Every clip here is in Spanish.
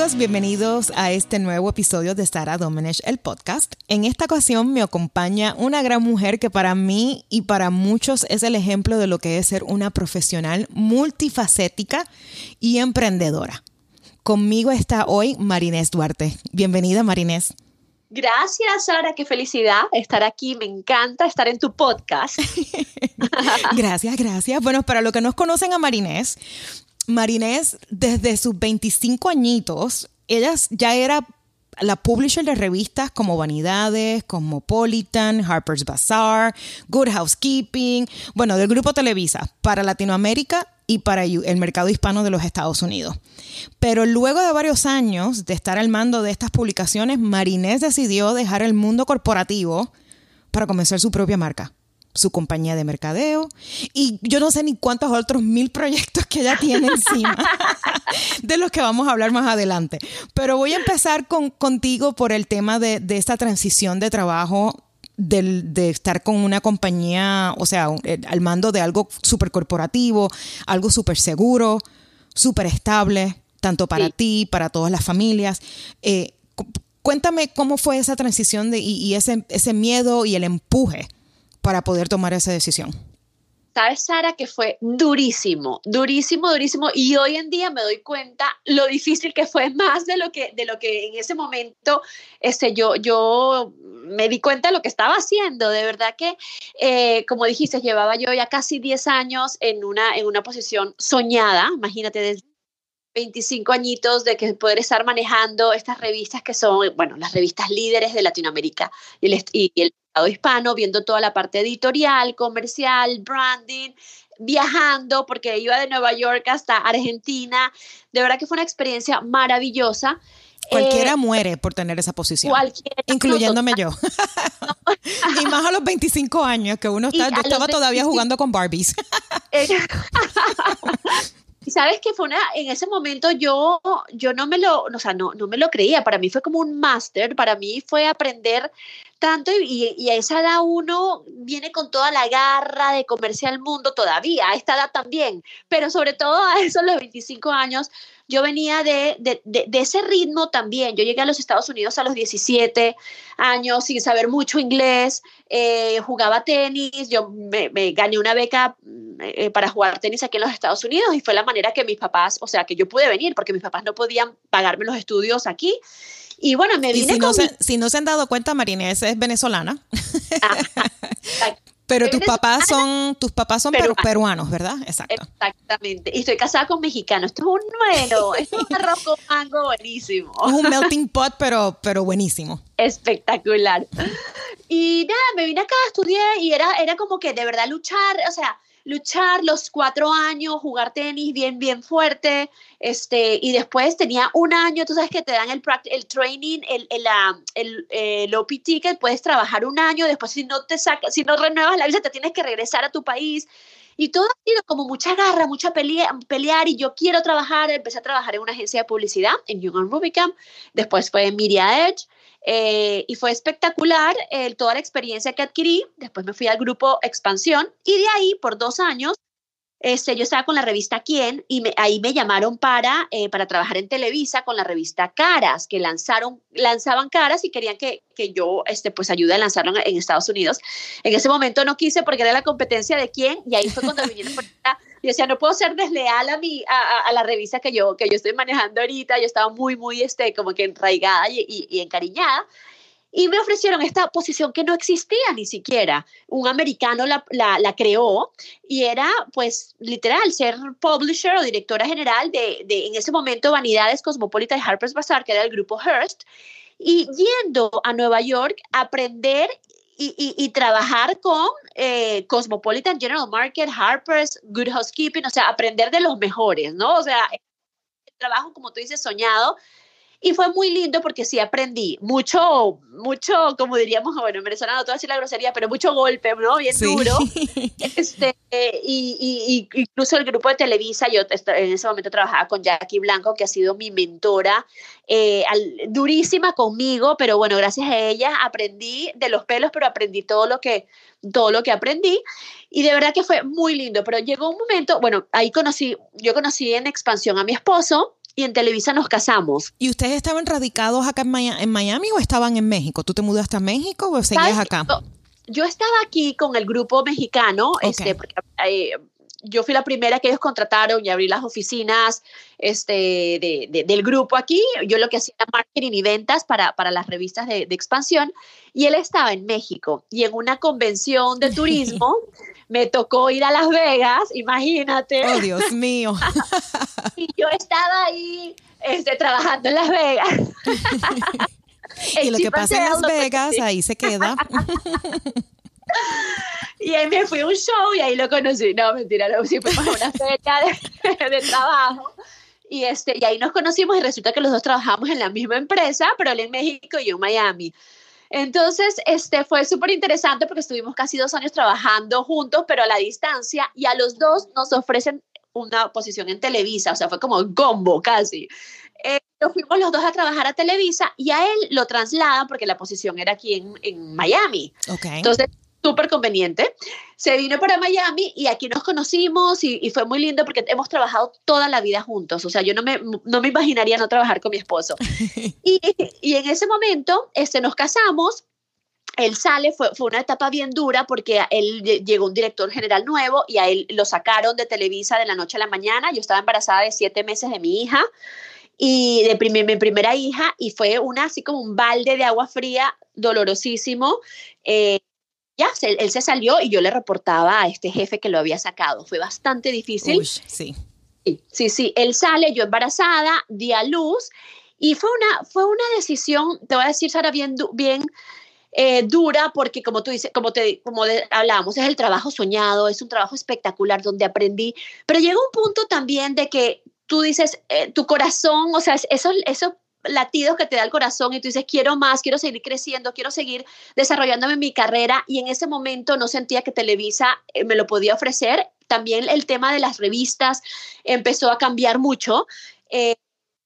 Amigos, bienvenidos a este nuevo episodio de Sara Domenech, el podcast. En esta ocasión me acompaña una gran mujer que para mí y para muchos es el ejemplo de lo que es ser una profesional multifacética y emprendedora. Conmigo está hoy Marinés Duarte. Bienvenida Marinés. Gracias, Sara, qué felicidad estar aquí. Me encanta estar en tu podcast. gracias, gracias. Bueno, para los que no conocen a Marinés, Marinés, desde sus 25 añitos, ella ya era la publisher de revistas como Vanidades, Cosmopolitan, Harper's Bazaar, Good Housekeeping, bueno, del grupo Televisa para Latinoamérica y para el mercado hispano de los Estados Unidos. Pero luego de varios años de estar al mando de estas publicaciones, Marinés decidió dejar el mundo corporativo para comenzar su propia marca su compañía de mercadeo y yo no sé ni cuántos otros mil proyectos que ella tiene encima de los que vamos a hablar más adelante. Pero voy a empezar con, contigo por el tema de, de esta transición de trabajo de, estar con una compañía, o sea, eh, al mando de algo súper corporativo, algo súper seguro, súper estable, tanto para ti, para todas las familias. Eh, cuéntame cómo fue esa transición de, y, ese, ese miedo y el empuje para poder tomar esa decisión? Sabes, Sara, que fue durísimo, durísimo, durísimo. Y hoy en día me doy cuenta lo difícil que fue más de lo que, de lo que en ese momento este, yo, yo me di cuenta de lo que estaba haciendo. De verdad que, eh, como dijiste, llevaba yo ya casi 10 años en una, en una posición soñada, imagínate, desde 25 añitos de que poder estar manejando estas revistas que son, bueno, las revistas líderes de Latinoamérica y y el hispano, viendo toda la parte editorial, comercial, branding, viajando, porque iba de Nueva York hasta Argentina. De verdad que fue una experiencia maravillosa. Cualquiera eh, muere por tener esa posición. Incluyéndome yo. y más a los 25 años que uno está, yo estaba todavía jugando con Barbies. Y sabes que fue una, en ese momento yo, yo no me lo, o sea, no, no me lo creía. Para mí fue como un máster, para mí fue aprender tanto y, y, a esa edad uno viene con toda la garra de comerse al mundo todavía, a esta edad también, pero sobre todo a esos los 25 años, yo venía de, de, de, ese ritmo también. Yo llegué a los Estados Unidos a los 17 años sin saber mucho inglés, eh, jugaba tenis, yo me, me gané una beca eh, para jugar tenis aquí en los Estados Unidos y fue la manera que mis papás, o sea, que yo pude venir porque mis papás no podían pagarme los estudios aquí. Y bueno, me vine si, no se, si no se han dado cuenta, Marinés es venezolana. Pero tus papás son, tus papás son peruanos, ¿verdad? Exacto. Exactamente. Y estoy casada con mexicano. Esto es un bueno, esto es un arroz con mango buenísimo. Es un melting pot, pero, pero buenísimo. Espectacular. Y nada, me vine acá, estudié y era, era como que de verdad luchar, o sea, luchar los cuatro años, jugar tenis bien, bien fuerte, este, y después tenía un año, tú sabes que te dan el, el training, el, el, el, el puedes trabajar un año, después si no te saca, si no renuevas la visa, te tienes que regresar a tu país. Y todo ha sido como mucha garra, mucha pelea, pelear y yo quiero trabajar. Empecé a trabajar en una agencia de publicidad en Young Rubicam, después fue en Media Edge eh, y fue espectacular eh, toda la experiencia que adquirí. Después me fui al grupo Expansión y de ahí por dos años este, yo estaba con la revista Quién y ahí me llamaron para, eh, para trabajar en Televisa con la revista Caras, que lanzaron, lanzaban Caras y querían que, que yo este, pues ayude a lanzarlo en, Estados Unidos. En ese momento no quise porque era la competencia de Quién y ahí fue cuando vinieron por yo decía, no puedo ser desleal a, mi, a, a, la revista que yo, que yo estoy manejando ahorita. Yo estaba muy, muy, este, como que enraigada y, y, encariñada. Y me ofrecieron esta posición que no existía ni siquiera. Un americano la, la, la, creó y era, pues, literal, ser publisher o directora general de, de en ese momento, Vanidades Cosmopolita de Harper's Bazaar, que era el grupo Hearst. Y yendo a Nueva York a aprender y, trabajar con eh, Cosmopolitan General Market, Harper's, Good Housekeeping, o sea, aprender de los mejores, ¿no? O sea, el trabajo, como tú dices, soñado. Y fue muy lindo porque sí aprendí mucho, mucho, como diríamos, bueno, en Venezuela no te voy a decir la grosería, pero mucho golpe, ¿no? Bien duro. Este, y, y, incluso el grupo de Televisa, yo en ese momento trabajaba con Jackie Blanco, que ha sido mi mentora, eh, durísima conmigo, pero bueno, gracias a ella aprendí de los pelos, pero aprendí todo lo que, todo lo que aprendí. Y de verdad que fue muy lindo, pero llegó un momento, bueno, ahí conocí, yo conocí en expansión a mi esposo, y en Televisa nos casamos. ¿Y ustedes estaban radicados acá en Miami, o estaban en México? ¿Tú te mudaste a México o seguías acá? Yo, estaba aquí con el grupo mexicano, este, porque, eh, yo fui la primera que ellos contrataron y abrí las oficinas este, del grupo aquí. Yo lo que hacía era marketing y ventas para, para las revistas de, expansión. Y él estaba en México. Y en una convención de turismo me tocó ir a Las Vegas, imagínate. Oh, Dios mío. y yo estaba ahí este, trabajando en Las Vegas. y lo que pasa en Las Vegas, ahí se queda. Y ahí me fui a un show y ahí lo conocí. No, mentira, no, sí fuimos a una fecha de, trabajo. Y, este, y ahí nos conocimos y resulta que los dos trabajamos en la misma empresa, pero él en México y yo en Miami. Entonces, este, fue súper interesante porque estuvimos casi dos años trabajando juntos, pero a la distancia, y a los dos nos ofrecen una posición en Televisa, o sea, fue como un combo casi. Eh, nos fuimos los dos a trabajar a Televisa y a él lo trasladan porque la posición era aquí en, en Miami. Okay. Entonces, súper conveniente. Se vino para Miami y aquí nos conocimos y, fue muy lindo porque hemos trabajado toda la vida juntos. O sea, yo no me, no me imaginaría no trabajar con mi esposo. y, y, en ese momento este, nos casamos. Él sale, fue, fue una etapa bien dura porque él llegó un director general nuevo y a él lo sacaron de Televisa de la noche a la mañana. Yo estaba embarazada de siete meses de mi hija y de mi primera hija y fue una así como un balde de agua fría dolorosísimo. Eh, ya, él se salió y yo le reportaba a este jefe que lo había sacado. Fue bastante difícil. sí. Sí, sí, él sale, yo embarazada, di a luz y fue una, fue una decisión, te voy a decir, Sara, bien, bien eh, dura porque como tú dices, como te como hablábamos, es el trabajo soñado, es un trabajo espectacular donde aprendí, pero llega un punto también de que tú dices, eh, tu corazón, o sea, eso, eso latidos que te da el corazón y tú dices, quiero más, quiero seguir creciendo, quiero seguir desarrollándome mi carrera y en ese momento no sentía que Televisa eh, me lo podía ofrecer. También el tema de las revistas empezó a cambiar mucho. Eh,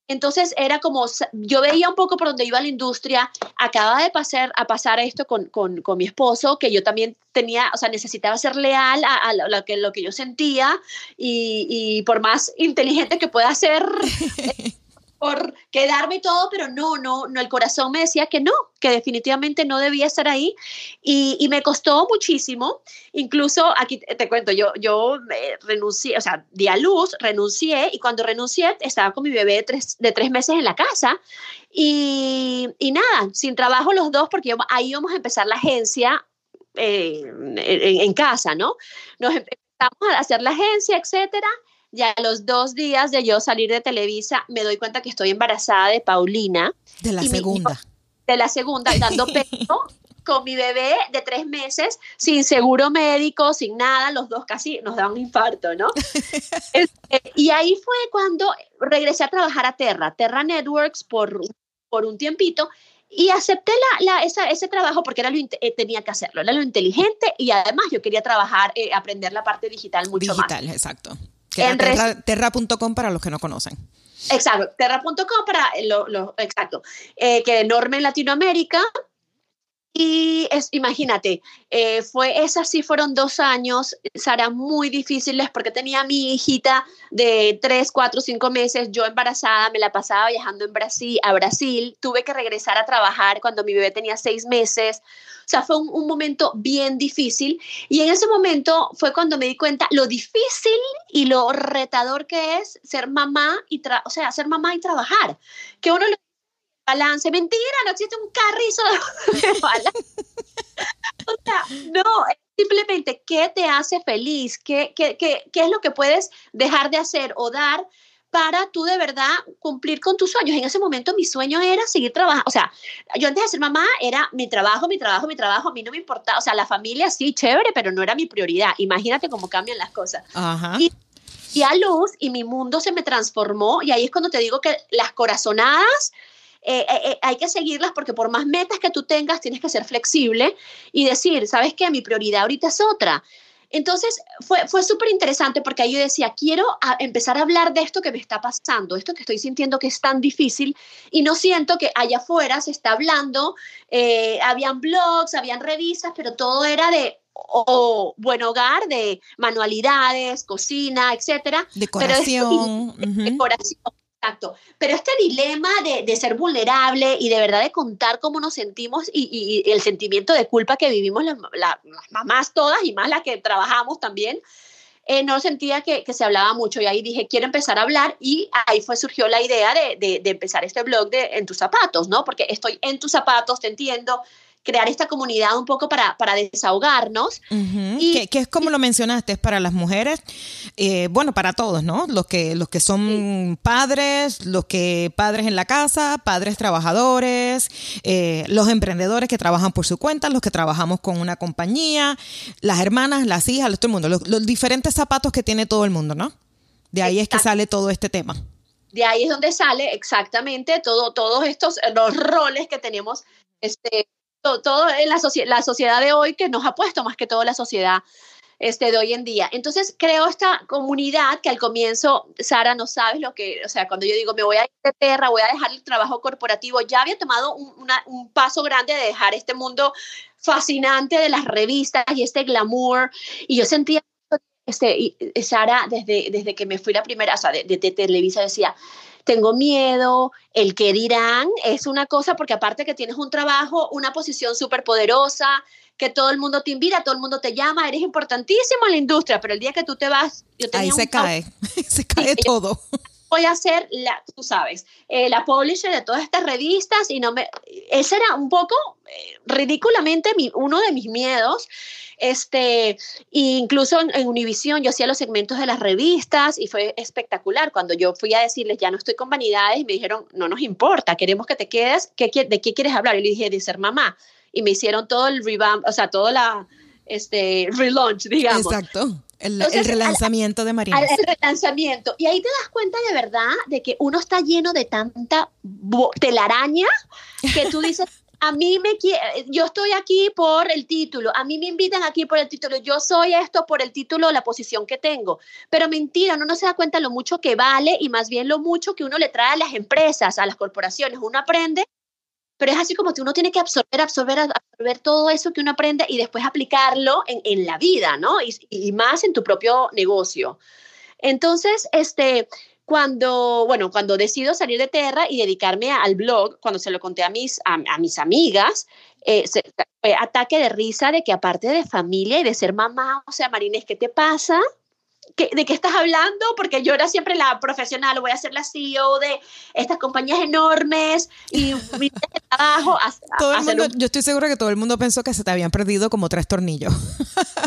entonces era como, yo veía un poco por donde iba la industria, acaba de pasar a pasar esto con, con, con mi esposo, que yo también tenía, o sea, necesitaba ser leal a, lo, que, lo que yo sentía y, y por más inteligente que pueda ser, por quedarme todo, pero no, no, no, el corazón me decía que no, que definitivamente no debía estar ahí y, me costó muchísimo. Incluso aquí te, cuento, yo, yo renuncié, o sea, di a luz, renuncié y cuando renuncié estaba con mi bebé de tres, de tres meses en la casa y, y nada, sin trabajo los dos porque ahí íbamos a empezar la agencia eh, en, en, casa, ¿no? Nos empezamos a hacer la agencia, etcétera y a los dos días de yo salir de Televisa, me doy cuenta que estoy embarazada de Paulina. De la segunda. de la segunda, dando pecho con mi bebé de tres meses, sin seguro médico, sin nada, los dos casi nos dan un infarto, ¿no? Este, y ahí fue cuando regresé a trabajar a Terra, Terra Networks por, por un tiempito, y acepté la, ese trabajo porque era lo, eh, tenía que hacerlo, era lo inteligente y además yo quería trabajar, eh, aprender la parte digital mucho más. Digital, exacto terra.com para los que no conocen. Exacto, terra.com para lo, exacto, eh, que enorme en Latinoamérica. Y es, imagínate, eh, fue, esas sí fueron dos años, Sara, muy difíciles porque tenía a mi hijita de tres, cuatro, cinco meses, yo embarazada, me la pasaba viajando en Brasil, a Brasil, tuve que regresar a trabajar cuando mi bebé tenía seis meses. O sea, fue un, momento bien difícil y en ese momento fue cuando me di cuenta lo difícil y lo retador que es ser mamá y, o sea, ser mamá y trabajar. Que uno le balance, mentira, no existe un carrizo de balance. o sea, no, simplemente qué te hace feliz, ¿Qué, qué, qué, qué es lo que puedes dejar de hacer o dar para tú de verdad cumplir con tus sueños. En ese momento mi sueño era seguir trabajando, o sea, yo antes de ser mamá era mi trabajo, mi trabajo, mi trabajo, a mí no me importaba, o sea, la familia sí, chévere, pero no era mi prioridad. Imagínate cómo cambian las cosas. Y, y a luz y mi mundo se me transformó y ahí es cuando te digo que las corazonadas... Eh, eh, eh, hay que seguirlas porque por más metas que tú tengas, tienes que ser flexible y decir, ¿sabes qué? Mi prioridad ahorita es otra. Entonces fue, fue súper interesante porque ahí yo decía, quiero empezar a hablar de esto que me está pasando, esto que estoy sintiendo que es tan difícil y no siento que allá afuera se está hablando, eh, habían blogs, habían revistas, pero todo era de o buen hogar, de manualidades, cocina, etcétera. Decoración. Decoración, Exacto. Pero este dilema de, ser vulnerable y de verdad de contar cómo nos sentimos y, el sentimiento de culpa que vivimos las, mamás todas y más las que trabajamos también, eh, no sentía que, se hablaba mucho y ahí dije, quiero empezar a hablar y ahí fue surgió la idea de, de, de empezar este blog de En tus zapatos, ¿no? Porque estoy en tus zapatos, te entiendo, crear esta comunidad un poco para, para desahogarnos. y, que, es como lo mencionaste, es para las mujeres, eh, bueno, para todos, ¿no? Los que, los que son padres, los que padres en la casa, padres trabajadores, eh, los emprendedores que trabajan por su cuenta, los que trabajamos con una compañía, las hermanas, las hijas, todo el mundo, los, diferentes zapatos que tiene todo el mundo, ¿no? De ahí es que sale todo este tema. De ahí es donde sale exactamente todo, todos estos los roles que tenemos este, todo, en la, la sociedad de hoy que nos ha puesto más que todo la sociedad este, de hoy en día. Entonces creo esta comunidad que al comienzo, Sara, no sabes lo que, o sea, cuando yo digo me voy a ir de tierra, voy a dejar el trabajo corporativo, ya había tomado un, un paso grande de dejar este mundo fascinante de las revistas y este glamour, y yo sentía este, Sara, desde, desde que me fui la primera, o sea, de, de, de Televisa decía, tengo miedo, el que dirán, es una cosa porque aparte que tienes un trabajo, una posición súper poderosa, que todo el mundo te invita, todo el mundo te llama, eres importantísimo en la industria, pero el día que tú te vas... Yo Ahí se cae, se cae todo. Voy a ser, la, tú sabes, eh, la publisher de todas estas revistas y no me... Ese era un poco eh, ridículamente mi, uno de mis miedos este, incluso en, en Univision yo hacía los segmentos de las revistas y fue espectacular. Cuando yo fui a decirles, ya no estoy con vanidades, me dijeron, no nos importa, queremos que te quedes, ¿Qué, ¿de qué quieres hablar? Y le dije, de ser mamá. Y me hicieron todo el revamp, o sea, todo la, este, relaunch, digamos. Exacto. El, el, relanzamiento de Marina. El relanzamiento. Y ahí te das cuenta de verdad de que uno está lleno de tanta telaraña que tú dices, a mí me yo estoy aquí por el título, a mí me invitan aquí por el título, yo soy esto por el título, la posición que tengo. Pero mentira, uno no se da cuenta lo mucho que vale y más bien lo mucho que uno le trae a las empresas, a las corporaciones. Uno aprende, pero es así como que uno tiene que absorber, absorber, absorber todo eso que uno aprende y después aplicarlo en, en la vida, ¿no? Y, más en tu propio negocio. Entonces, este, cuando, bueno, cuando decido salir de Terra y dedicarme al blog, cuando se lo conté a mis, a, mis amigas, eh, fue ataque de risa de que aparte de familia y de ser mamá, o sea, Marines, ¿qué te pasa? ¿De qué estás hablando? Porque yo era siempre la profesional, voy a ser la CEO de estas compañías enormes y mi trabajo. todo el mundo, Yo estoy segura que todo el mundo pensó que se te habían perdido como tres tornillos.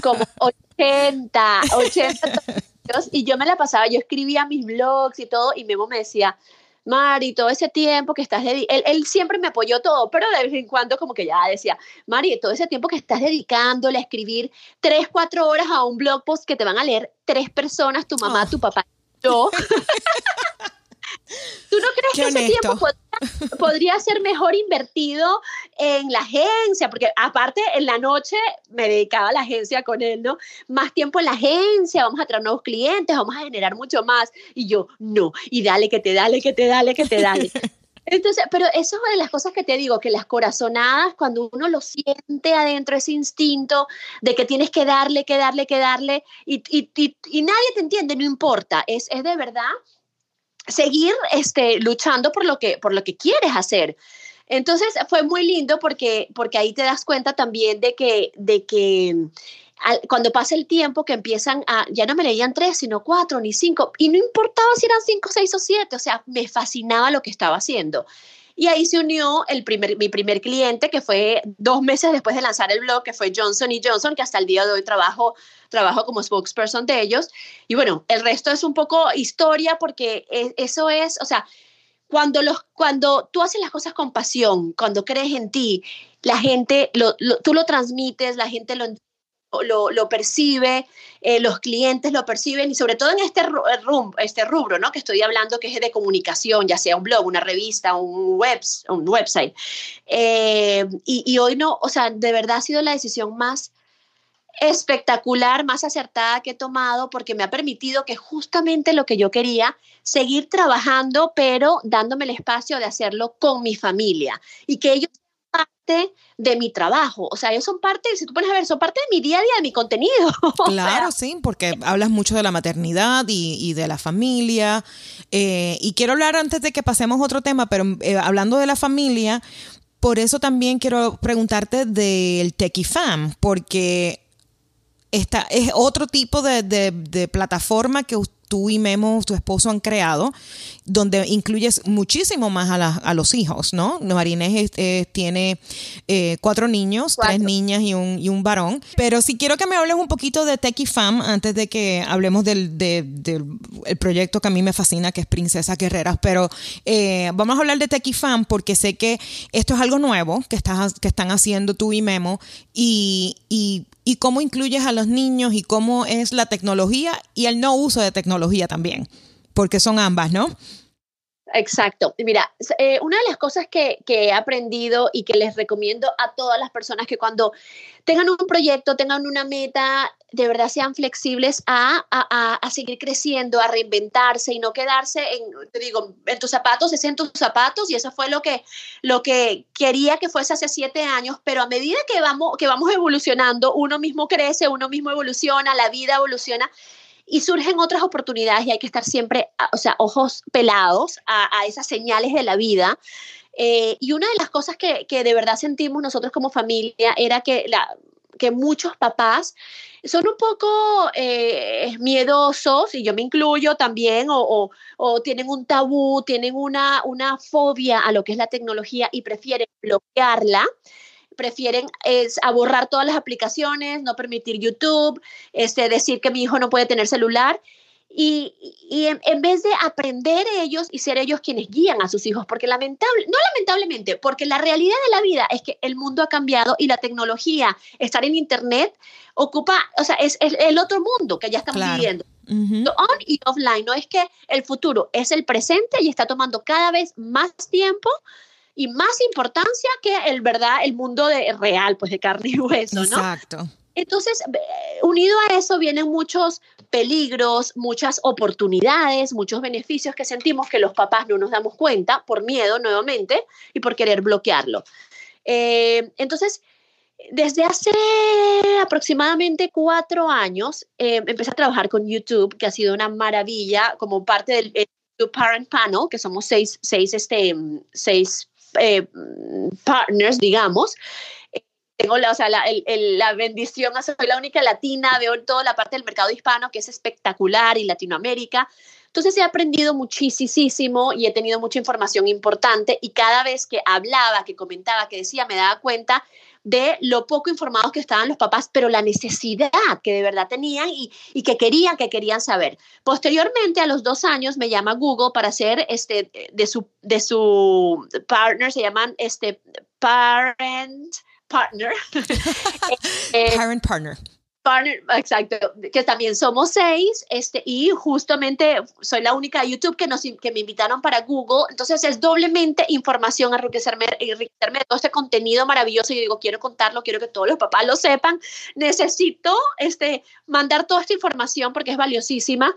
Como 80, 80 y yo me la pasaba, yo escribía mis blogs y todo, y Memo me decía, Mari, todo ese tiempo que estás él, él, siempre me apoyó todo, pero de vez en cuando como que ya decía, Mari, todo ese tiempo que estás dedicándole a escribir tres, cuatro horas a un blog post que te van a leer tres personas, tu mamá, tu papá, yo. ¿Tú no crees que ese tiempo podría, ser mejor invertido en la agencia? Porque aparte en la noche me dedicaba a la agencia con él, ¿no? Más tiempo en la agencia, vamos a traer nuevos clientes, vamos a generar mucho más. Y yo, no, y dale que te dale, que te dale, que te dale. Entonces, pero eso es una de las cosas que te digo, que las corazonadas, cuando uno lo siente adentro, ese instinto de que tienes que darle, que darle, que darle, y, y, y, y nadie te entiende, no importa, es, es de verdad seguir este, luchando por lo, que, por lo que quieres hacer. Entonces fue muy lindo porque, porque ahí te das cuenta también de que, de que cuando pasa el tiempo que empiezan a, ya no me leían tres, sino cuatro, ni cinco, y no importaba si eran cinco, seis o siete, o sea, me fascinaba lo que estaba haciendo. Y ahí se unió el primer, mi primer cliente, que fue dos meses después de lanzar el blog, que fue Johnson Johnson, que hasta el día de hoy trabajo, trabajo como spokesperson de ellos. Y bueno, el resto es un poco historia porque e, eso es, o sea, cuando, los, cuando tú haces las cosas con pasión, cuando crees en ti, la gente, lo, tú lo transmites, la gente lo lo, percibe, eh, los clientes lo perciben y sobre todo en este, rum, este rubro ¿no? que estoy hablando que es de comunicación, ya sea un blog, una revista, un, webs, un website. Eh, y, y, hoy no, o sea, de verdad ha sido la decisión más espectacular, más acertada que he tomado porque me ha permitido que justamente lo que yo quería, seguir trabajando, pero dándome el espacio de hacerlo con mi familia y que ellos parte de mi trabajo. O sea, ellos son parte, si tú pones a ver, son parte de mi día a día, de mi contenido. Claro, sí, porque hablas mucho de la maternidad y, de la familia. Eh, y quiero hablar antes de que pasemos a otro tema, pero eh, hablando de la familia, por eso también quiero preguntarte del Techie Fam, porque esta es otro tipo de, de plataforma que usted tú y Memo, tu esposo, han creado, donde incluyes muchísimo más a, a los hijos, ¿no? Marinés tiene eh, cuatro niños, tres niñas y un, y un varón. Pero sí quiero que me hables un poquito de Techie Fam antes de que hablemos del, proyecto que a mí me fascina, que es Princesa Guerreras. Pero eh, vamos a hablar de Techie Fam porque sé que esto es algo nuevo que, estás, que están haciendo tú y Memo y, y y cómo incluyes a los niños y cómo es la tecnología y el no uso de tecnología también, porque son ambas, ¿no? Exacto. Mira, eh, una de las cosas que, he aprendido y que les recomiendo a todas las personas que cuando tengan un proyecto, tengan una meta, de verdad sean flexibles a, seguir creciendo, a reinventarse y no quedarse en, te digo, en tus zapatos, es en tus zapatos. Y eso fue lo que, lo que quería que fuese hace siete años, pero a medida que vamos, que vamos evolucionando, uno mismo crece, uno mismo evoluciona, la vida evoluciona y surgen otras oportunidades. Y hay que estar siempre, o sea, ojos pelados a, esas señales de la vida. Eh, y una de las cosas que, que, de verdad sentimos nosotros como familia era que, la, que muchos papás son un poco eh, miedosos, y yo me incluyo también, o, o, tienen un tabú, tienen una, una fobia a lo que es la tecnología y prefieren bloquearla prefieren es a borrar todas las aplicaciones, no permitir YouTube, este, decir que mi hijo no puede tener celular. Y, y en, vez de aprender ellos y ser ellos quienes guían a sus hijos, porque lamentable, no lamentablemente, porque la realidad de la vida es que el mundo ha cambiado y la tecnología, estar en Internet, ocupa, o sea, es, el otro mundo que ya estamos viviendo. On y offline, no es que el futuro es el presente y está tomando cada vez más tiempo y más importancia que el verdad, el mundo de, real, pues de carne y hueso, ¿no? Exacto. Entonces, unido a eso vienen muchos peligros, muchas oportunidades, muchos beneficios que sentimos que los papás no nos damos cuenta por miedo nuevamente y por querer bloquearlo. Eh, entonces, desde hace aproximadamente cuatro años eh, empecé a trabajar con YouTube, que ha sido una maravilla como parte del YouTube Parent Panel, que somos seis, seis, este, seis eh, partners, digamos. Tengo la, o sea, la, la bendición, soy la única latina, veo toda la parte del mercado hispano que es espectacular y Latinoamérica. Entonces he aprendido muchísimo y he tenido mucha información importante y cada vez que hablaba, que comentaba, que decía, me daba cuenta de lo poco informados que estaban los papás, pero la necesidad que de verdad tenían y, y, que querían, que querían saber. Posteriormente, a los dos años, me llama Google para ser este, de, su, de su partner, se llaman este, parent partner. Eh, parent partner. partner, exacto, que también somos seis, este, y justamente soy la única de YouTube que, nos, que me invitaron para Google, entonces es doblemente información, enriquecerme, enriquecerme de todo este contenido maravilloso, y digo, quiero contarlo, quiero que todos los papás lo sepan, necesito este, mandar toda esta información porque es valiosísima,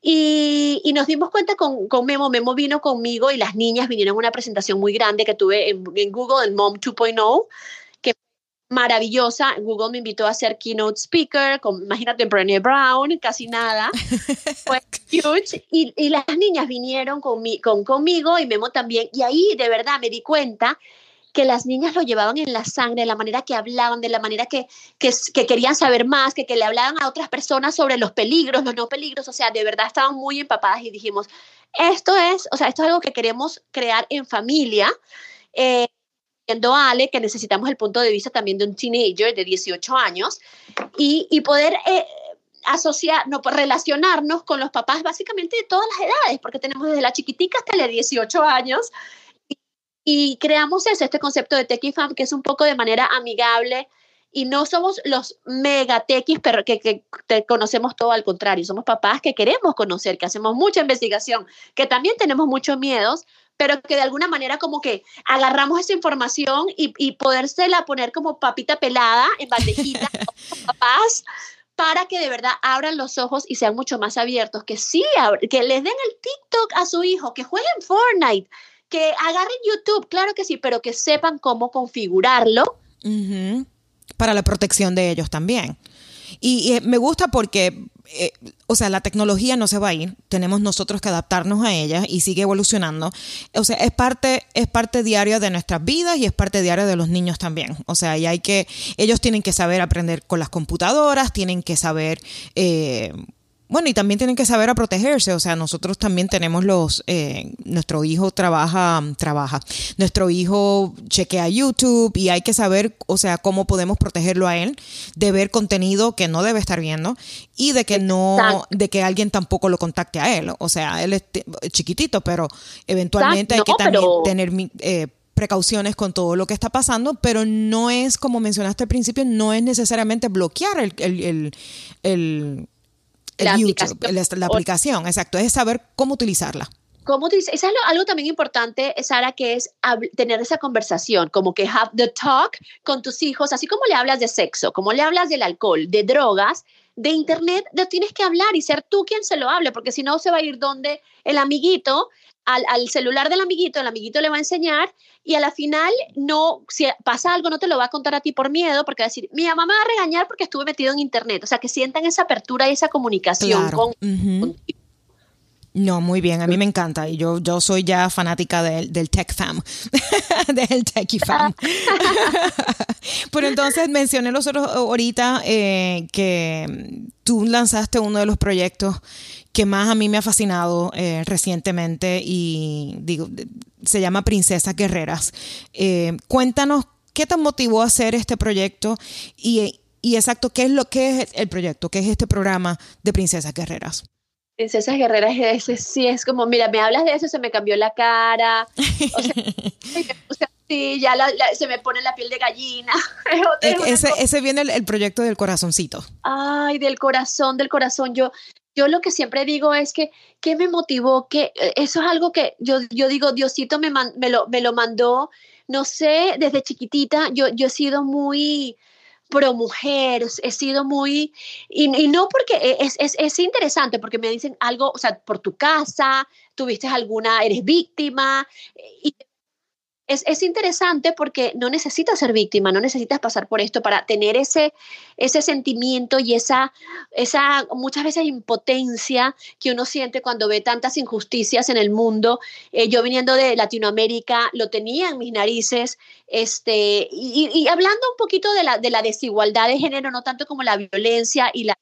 y, y, nos dimos cuenta con, con, Memo, Memo vino conmigo y las niñas vinieron a una presentación muy grande que tuve en, en Google, el Mom 2.0, maravillosa. Google me invitó a ser keynote speaker, con, imagínate, Brené Brown, casi nada. Fue huge. Y, y, las niñas vinieron con con, conmigo y Memo también. Y ahí de verdad me di cuenta que las niñas lo llevaban en la sangre, de la manera que hablaban, de la manera que, que, que, querían saber más, que, que le hablaban a otras personas sobre los peligros, los no peligros, o sea, de verdad estaban muy empapadas y dijimos, esto es, o sea, esto es algo que queremos crear en familia. Eh, Ale que necesitamos el punto de vista también de un teenager de 18 años y, y poder eh, asociar, no, pues, relacionarnos con los papás básicamente de todas las edades, porque tenemos desde la chiquitica hasta la 18 años y, creamos ese, este concepto de Tech Fam que es un poco de manera amigable y no somos los mega tequis pero que, que te conocemos todo al contrario, somos papás que queremos conocer, que hacemos mucha investigación, que también tenemos muchos miedos, pero que de alguna manera como que agarramos esa información y, y podérsela poner como papita pelada en bandejita papás para que de verdad abran los ojos y sean mucho más abiertos, que sí, que les den el TikTok a su hijo, que jueguen Fortnite, que agarren YouTube, claro que sí, pero que sepan cómo configurarlo. Para la protección de ellos también. Y, y me gusta porque eh, o sea, la tecnología no se va a ir, tenemos nosotros que adaptarnos a ella y sigue evolucionando. O sea, es parte, es parte diaria de nuestras vidas y es parte diaria de los niños también. O sea, y hay que, ellos tienen que saber aprender con las computadoras, tienen que saber eh, bueno, y también tienen que saber a protegerse. O sea, nosotros también tenemos los, eh, nuestro hijo trabaja, trabaja, nuestro hijo chequea YouTube y hay que saber, o sea, cómo podemos protegerlo a él de ver contenido que no debe estar viendo y de que no, de que alguien tampoco lo contacte a él. O sea, él es chiquitito, pero eventualmente hay que también tener eh, precauciones con todo lo que está pasando, pero no es, como mencionaste al principio, no es necesariamente bloquear el, el, el la YouTube, aplicación. La, aplicación, exacto, es saber cómo utilizarla. ¿Cómo utilizar? Eso es algo, también importante, Sara, que es tener esa conversación, como que have the talk con tus hijos, así como le hablas de sexo, como le hablas del alcohol, de drogas, de internet, lo tienes que hablar y ser tú quien se lo hable, porque si no se va a ir donde el amiguito al, celular del amiguito, el amiguito le va a enseñar y a la final no, si pasa algo no te lo va a contar a ti por miedo, porque va a decir, mi mamá me va a regañar porque estuve metido en internet, o sea, que sientan esa apertura y esa comunicación con, No, muy bien, a mí me encanta y yo, yo soy ya fanática del, del tech fam, del techie fam. Pero entonces mencioné los otros ahorita eh, que tú lanzaste uno de los proyectos que más a mí me ha fascinado eh, recientemente y digo, se llama Princesas Guerreras. Eh, cuéntanos qué te motivó a hacer este proyecto y, y, exacto qué es lo que es el proyecto, qué es este programa de Princesas Guerreras. Princesas Guerreras, ese sí es como, mira, me hablas de eso, se me cambió la cara. O sea, sí, ya se me pone la piel de gallina. ese, ese viene el, el, proyecto del corazoncito. Ay, del corazón, del corazón. Yo, yo lo que siempre digo es que, ¿qué me motivó? Que eh, eso es algo que yo, yo digo, Diosito me, me, lo, me lo mandó, no sé, desde chiquitita, yo, yo he sido muy pro mujer, he sido muy, y, no porque e, es, es, es, interesante, porque me dicen algo, o sea, por tu casa, tuviste alguna, eres víctima, y es, interesante porque no necesitas ser víctima, no necesitas pasar por esto para tener ese, ese sentimiento y esa, esa muchas veces impotencia que uno siente cuando ve tantas injusticias en el mundo. Eh, yo viniendo de Latinoamérica lo tenía en mis narices, este, y, y hablando un poquito de la, de la desigualdad de género, no tanto como la violencia y la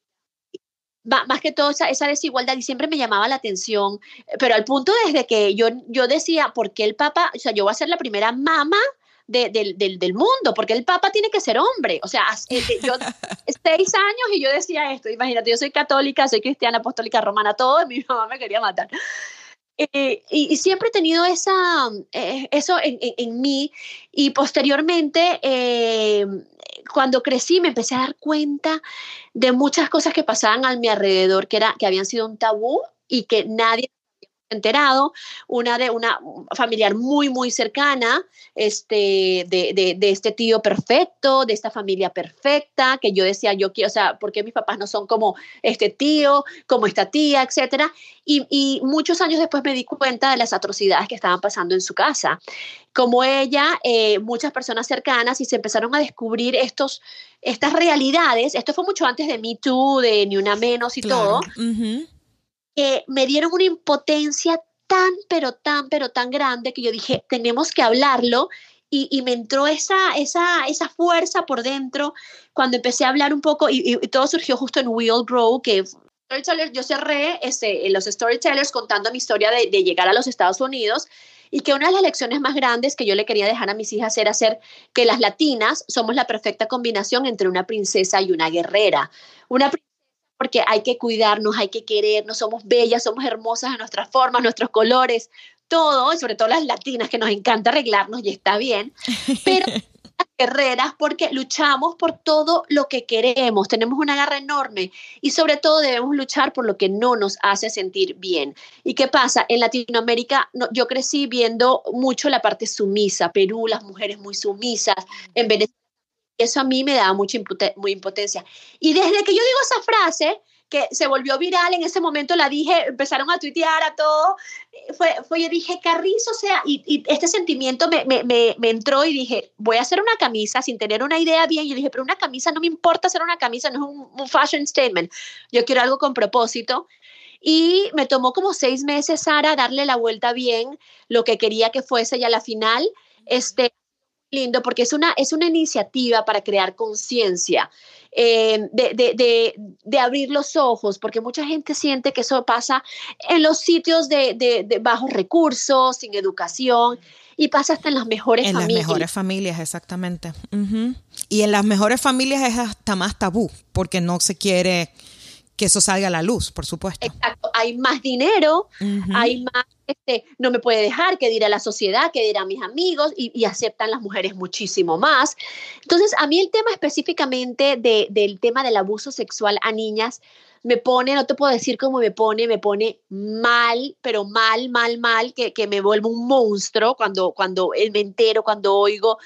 más que todo esa, desigualdad y siempre me llamaba la atención, pero al punto desde que yo, yo decía, ¿por qué el Papa, o sea, yo voy a ser la primera mamá del, del, mundo, porque el Papa tiene que ser hombre. O sea, eh, yo seis años y yo decía esto, imagínate, yo soy católica, soy cristiana, apostólica, romana, todo, mi mamá me quería matar. Eh, y, siempre he tenido esa, eh, eso en, en, mí y posteriormente cuando crecí me empecé a dar cuenta de muchas cosas que pasaban a mi alrededor que, era, que habían sido un tabú y que nadie enterado, una de una familiar muy, muy cercana, este, de, este tío perfecto, de esta familia perfecta, que yo decía, yo quiero, o sea, ¿por qué mis papás no son como este tío, como esta tía, etcétera? Y, muchos años después me di cuenta de las atrocidades que estaban pasando en su casa. Como ella, eh, muchas personas cercanas y se empezaron a descubrir estos, estas realidades. Esto fue mucho antes de Me Too, de Ni Una Menos y todo que me dieron una impotencia tan, pero tan, pero tan grande que yo dije, tenemos que hablarlo. Y, me entró esa, esa, esa fuerza por dentro cuando empecé a hablar un poco y, todo surgió justo en Will Grow, que yo cerré ese, los storytellers contando mi historia de, de, llegar a los Estados Unidos y que una de las lecciones más grandes que yo le quería dejar a mis hijas era hacer que las latinas somos la perfecta combinación entre una princesa y una guerrera. Una porque hay que cuidarnos, hay que querernos, somos bellas, somos hermosas en nuestras formas, nuestros colores, todo, y sobre todo las latinas que nos encanta arreglarnos y está bien, pero las guerreras porque luchamos por todo lo que queremos, tenemos una garra enorme y sobre todo debemos luchar por lo que no nos hace sentir bien. ¿Y qué pasa? En Latinoamérica yo crecí viendo mucho la parte sumisa, Perú, las mujeres muy sumisas, en Venezuela eso a mí me daba mucha muy impotencia. Y desde que yo digo esa frase, que se volvió viral, en ese momento la dije, empezaron a tuitear a todo, fue, fue yo dije, Carrizo, o sea, y, este sentimiento me, me, me, entró y dije, voy a hacer una camisa sin tener una idea bien, yo dije, pero una camisa no me importa hacer una camisa, no es un, un fashion statement, yo quiero algo con propósito. Y me tomó como seis meses, Sara, darle la vuelta bien, lo que quería que fuese ya la final. Este, lindo porque es una, es una iniciativa para crear conciencia, eh, de, de, de, abrir los ojos, porque mucha gente siente que eso pasa en los sitios de, bajos recursos, sin educación, y pasa hasta en las mejores familias. En las mejores familias, exactamente. Y en las mejores familias es hasta más tabú, porque no se quiere que eso salga a la luz, por supuesto. Exacto, hay más dinero, hay más, este, no me puede dejar, que dirá la sociedad, que dirá mis amigos, y, aceptan las mujeres muchísimo más. Entonces, a mí el tema específicamente del tema del abuso sexual a niñas me pone, no te puedo decir cómo me pone, me pone mal, pero mal, mal, mal, que, que me vuelvo un monstruo cuando, cuando me entero, cuando oigo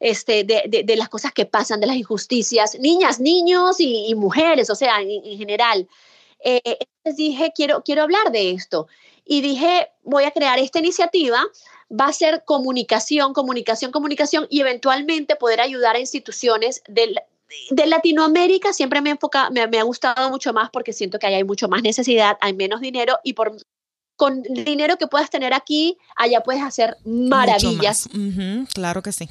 este, de, de, las cosas que pasan, de las injusticias, niñas, niños y, mujeres, o sea, en, general. Eh, entonces dije, quiero, quiero hablar de esto. Y dije, voy a crear esta iniciativa, va a ser comunicación, comunicación, comunicación y eventualmente poder ayudar a instituciones de, de Latinoamérica. Siempre me, enfoca, me, me, ha gustado mucho más porque siento que ahí hay mucho más necesidad, hay menos dinero y por con dinero que puedas tener aquí, allá puedes hacer maravillas. claro que sí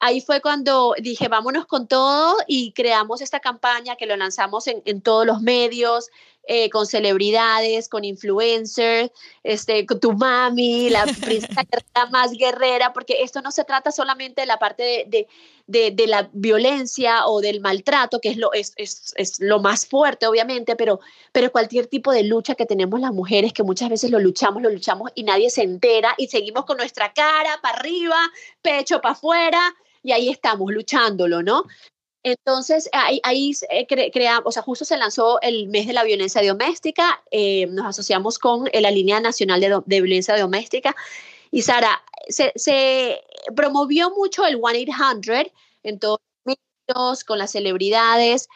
ahí fue cuando dije, vámonos con todo y creamos esta campaña que lo lanzamos en, en todos los medios, eh, con celebridades, con influencers, este, con tu mami, la princesa más guerrera, porque esto no se trata solamente de la parte de, de, de, la violencia o del maltrato, que es lo, es, es, es, lo más fuerte, obviamente, pero, pero cualquier tipo de lucha que tenemos las mujeres, que muchas veces lo luchamos, lo luchamos y nadie se entera y seguimos con nuestra cara para arriba, pecho para afuera y ahí estamos luchándolo, ¿no? Entonces, ahí, ahí eh, creamos, o sea, justo se lanzó el mes de la violencia doméstica, eh, nos asociamos con eh, la línea nacional de, violencia doméstica. Y Sara, se, se, promovió mucho el 1-800 en todos los medios, con las celebridades,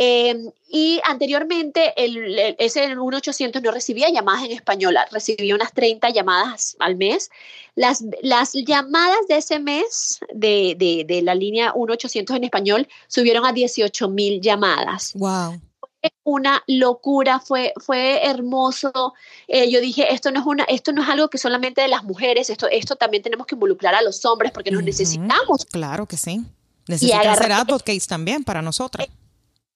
Em, y anteriormente el, ese 1800 no recibía llamadas en español, recibía unas 30 llamadas al mes. Las, las llamadas de ese mes de, de, de la línea 1800 en español subieron a 18 mil llamadas. ¡Wow! Una locura, fue, fue hermoso. Eh, yo dije, esto no, es una, esto no es algo que solamente de las mujeres, esto, esto también tenemos que involucrar a los hombres porque nos necesitamos. Claro que sí. Necesitan ser advocates también para nosotras.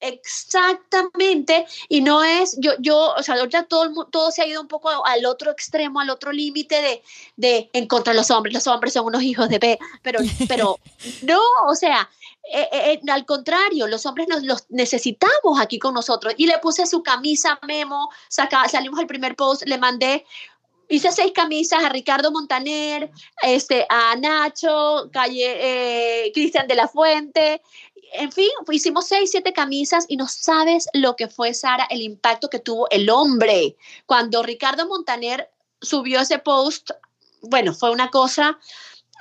Exactamente, y no es, yo, yo, o sea, ahorita todo, todo se ha ido un poco al otro extremo, al otro límite de, de en contra de los hombres, los hombres son unos hijos de P, pero, pero no, o sea, eh, eh, eh, al contrario, los hombres nos los necesitamos aquí con nosotros. Y le puse su camisa memo, saca, salimos al primer post, le mandé hice seis camisas a Ricardo Montaner, este, a Nacho, Calle, Cristian de la Fuente, en fin, hicimos seis, siete camisas y no sabes lo que fue, Sara, el impacto que tuvo el hombre. Cuando Ricardo Montaner subió ese post, bueno, fue una cosa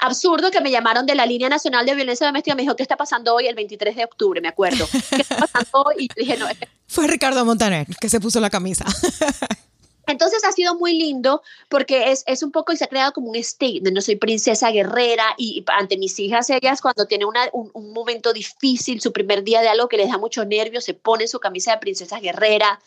absurdo que me llamaron de la Línea Nacional de Violencia Doméstica. Me dijo, ¿qué está pasando hoy el 23 de octubre? Me acuerdo. ¿Qué está pasando hoy? Y dije, no. Fue Ricardo Montaner que se puso la camisa. Entonces ha sido muy lindo porque es, es, un poco y se ha creado como un statement, no soy princesa guerrera y, ante mis hijas, ellas cuando tienen una, un, un, momento difícil, su primer día de algo que les da mucho nervio, se ponen su camisa de princesa guerrera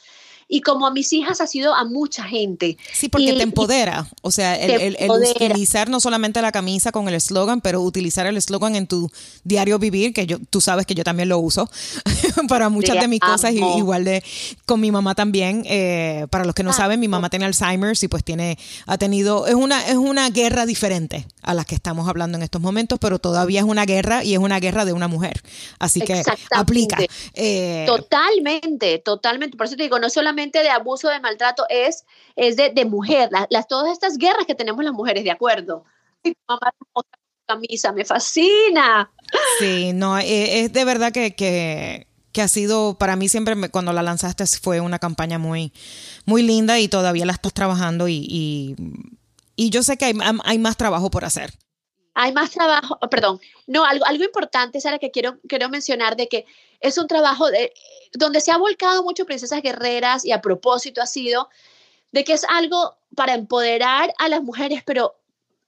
y como a mis hijas ha sido a mucha gente. Sí, porque te empodera. O sea, el, utilizar no solamente la camisa con el eslogan, pero utilizar el eslogan en tu diario vivir, que yo, tú sabes que yo también lo uso para muchas de mis cosas, y, igual de con mi mamá también. Eh, para los que no ah, saben, mi mamá tiene Alzheimer y pues tiene, ha tenido, es una, es una guerra diferente a la que estamos hablando en estos momentos, pero todavía es una guerra y es una guerra de una mujer. Así que aplica. Eh, totalmente, totalmente. Por eso te digo, no solamente de abuso, de maltrato, es, es de, de mujer. Las, todas estas guerras que tenemos las mujeres, ¿de acuerdo? Mi mamá camisa, me fascina. Sí, no, e, es de verdad que, que, que ha sido, para mí siempre cuando la lanzaste fue una campaña muy, muy linda y todavía la estás trabajando y, y, y yo sé que hay, hay más trabajo por hacer. Hay más trabajo, oh, perdón, no, algo, algo importante, Sara, que quiero, quiero mencionar de que es un trabajo de, donde se ha volcado mucho Princesas Guerreras y a propósito ha sido de que es algo para empoderar a las mujeres, pero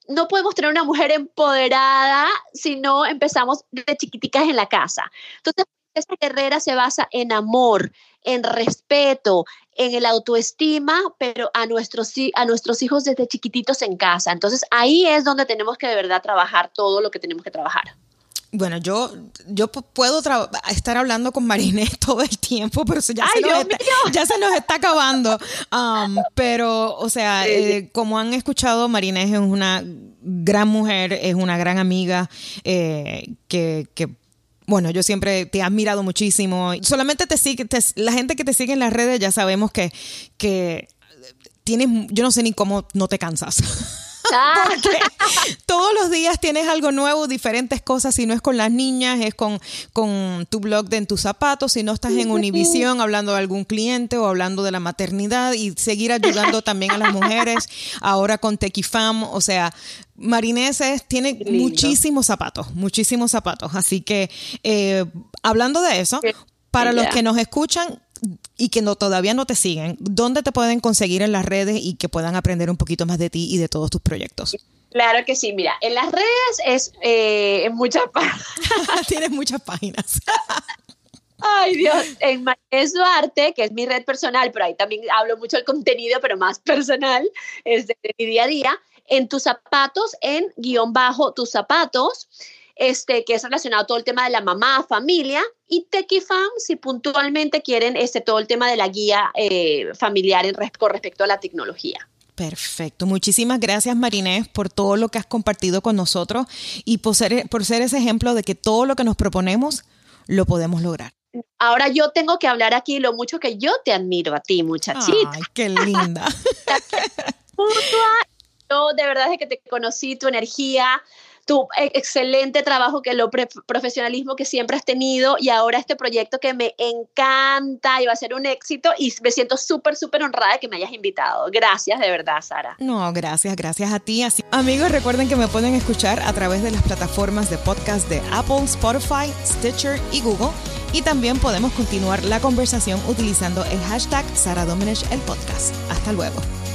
no podemos tener una mujer empoderada si no empezamos de chiquiticas en la casa. Entonces, esta guerrera se basa en amor, en respeto, en el autoestima, pero a nuestros, a nuestros hijos desde chiquititos en casa. Entonces ahí es donde tenemos que de verdad trabajar todo lo que tenemos que trabajar. Bueno, yo, yo puedo estar hablando con Marinés todo el tiempo, pero ya, se, nos está, ya se nos está acabando. Um, pero, o sea, eh, como han escuchado, Marinés es una gran mujer, es una gran amiga eh, que, que bueno, yo siempre te he admirado muchísimo. Solamente te sigue, la gente que te sigue en las redes ya sabemos que, que tienes, yo no sé ni cómo no te cansas. Ah. todos los días tienes algo nuevo, diferentes cosas. Si no es con las niñas, es con, con tu blog de En tus zapatos. Si no estás en Univision hablando de algún cliente o hablando de la maternidad y seguir ayudando también a las mujeres. Ahora con Tequifam, o sea, Marineses tiene muchísimos zapatos, muchísimos zapatos. Así que, eh, hablando de eso, para los que nos escuchan, y que no, todavía no te siguen, ¿dónde te pueden conseguir en las redes y que puedan aprender un poquito más de ti y de todos tus proyectos? Claro que sí, mira, en las redes es eh, muchas páginas. Tienes muchas páginas. Ay Dios, en María Duarte, que es mi red personal, pero ahí también hablo mucho del contenido, pero más personal, es de mi día a día. En tus zapatos, en guion bajo tus zapatos este, que es relacionado todo el tema de la mamá, familia, y Tequifam, si puntualmente quieren este, todo el tema de la guía eh, familiar en, con respecto a la tecnología. Perfecto. Muchísimas gracias, Marinés, por todo lo que has compartido con nosotros y por ser, por ser ese ejemplo de que todo lo que nos proponemos lo podemos lograr. Ahora yo tengo que hablar aquí lo mucho que yo te admiro a ti, muchachita. Ay, qué linda. yo de verdad es que te conocí, tu energía, tu excelente trabajo, que lo profesionalismo que siempre has tenido y ahora este proyecto que me encanta y va a ser un éxito y me siento súper, súper honrada de que me hayas invitado. Gracias de verdad, Sara. No, gracias, gracias a ti. Amigos, recuerden que me pueden escuchar a través de las plataformas de podcast de Apple, Spotify, Stitcher y Google. Y también podemos continuar la conversación utilizando el hashtag Sara el podcast. Hasta luego.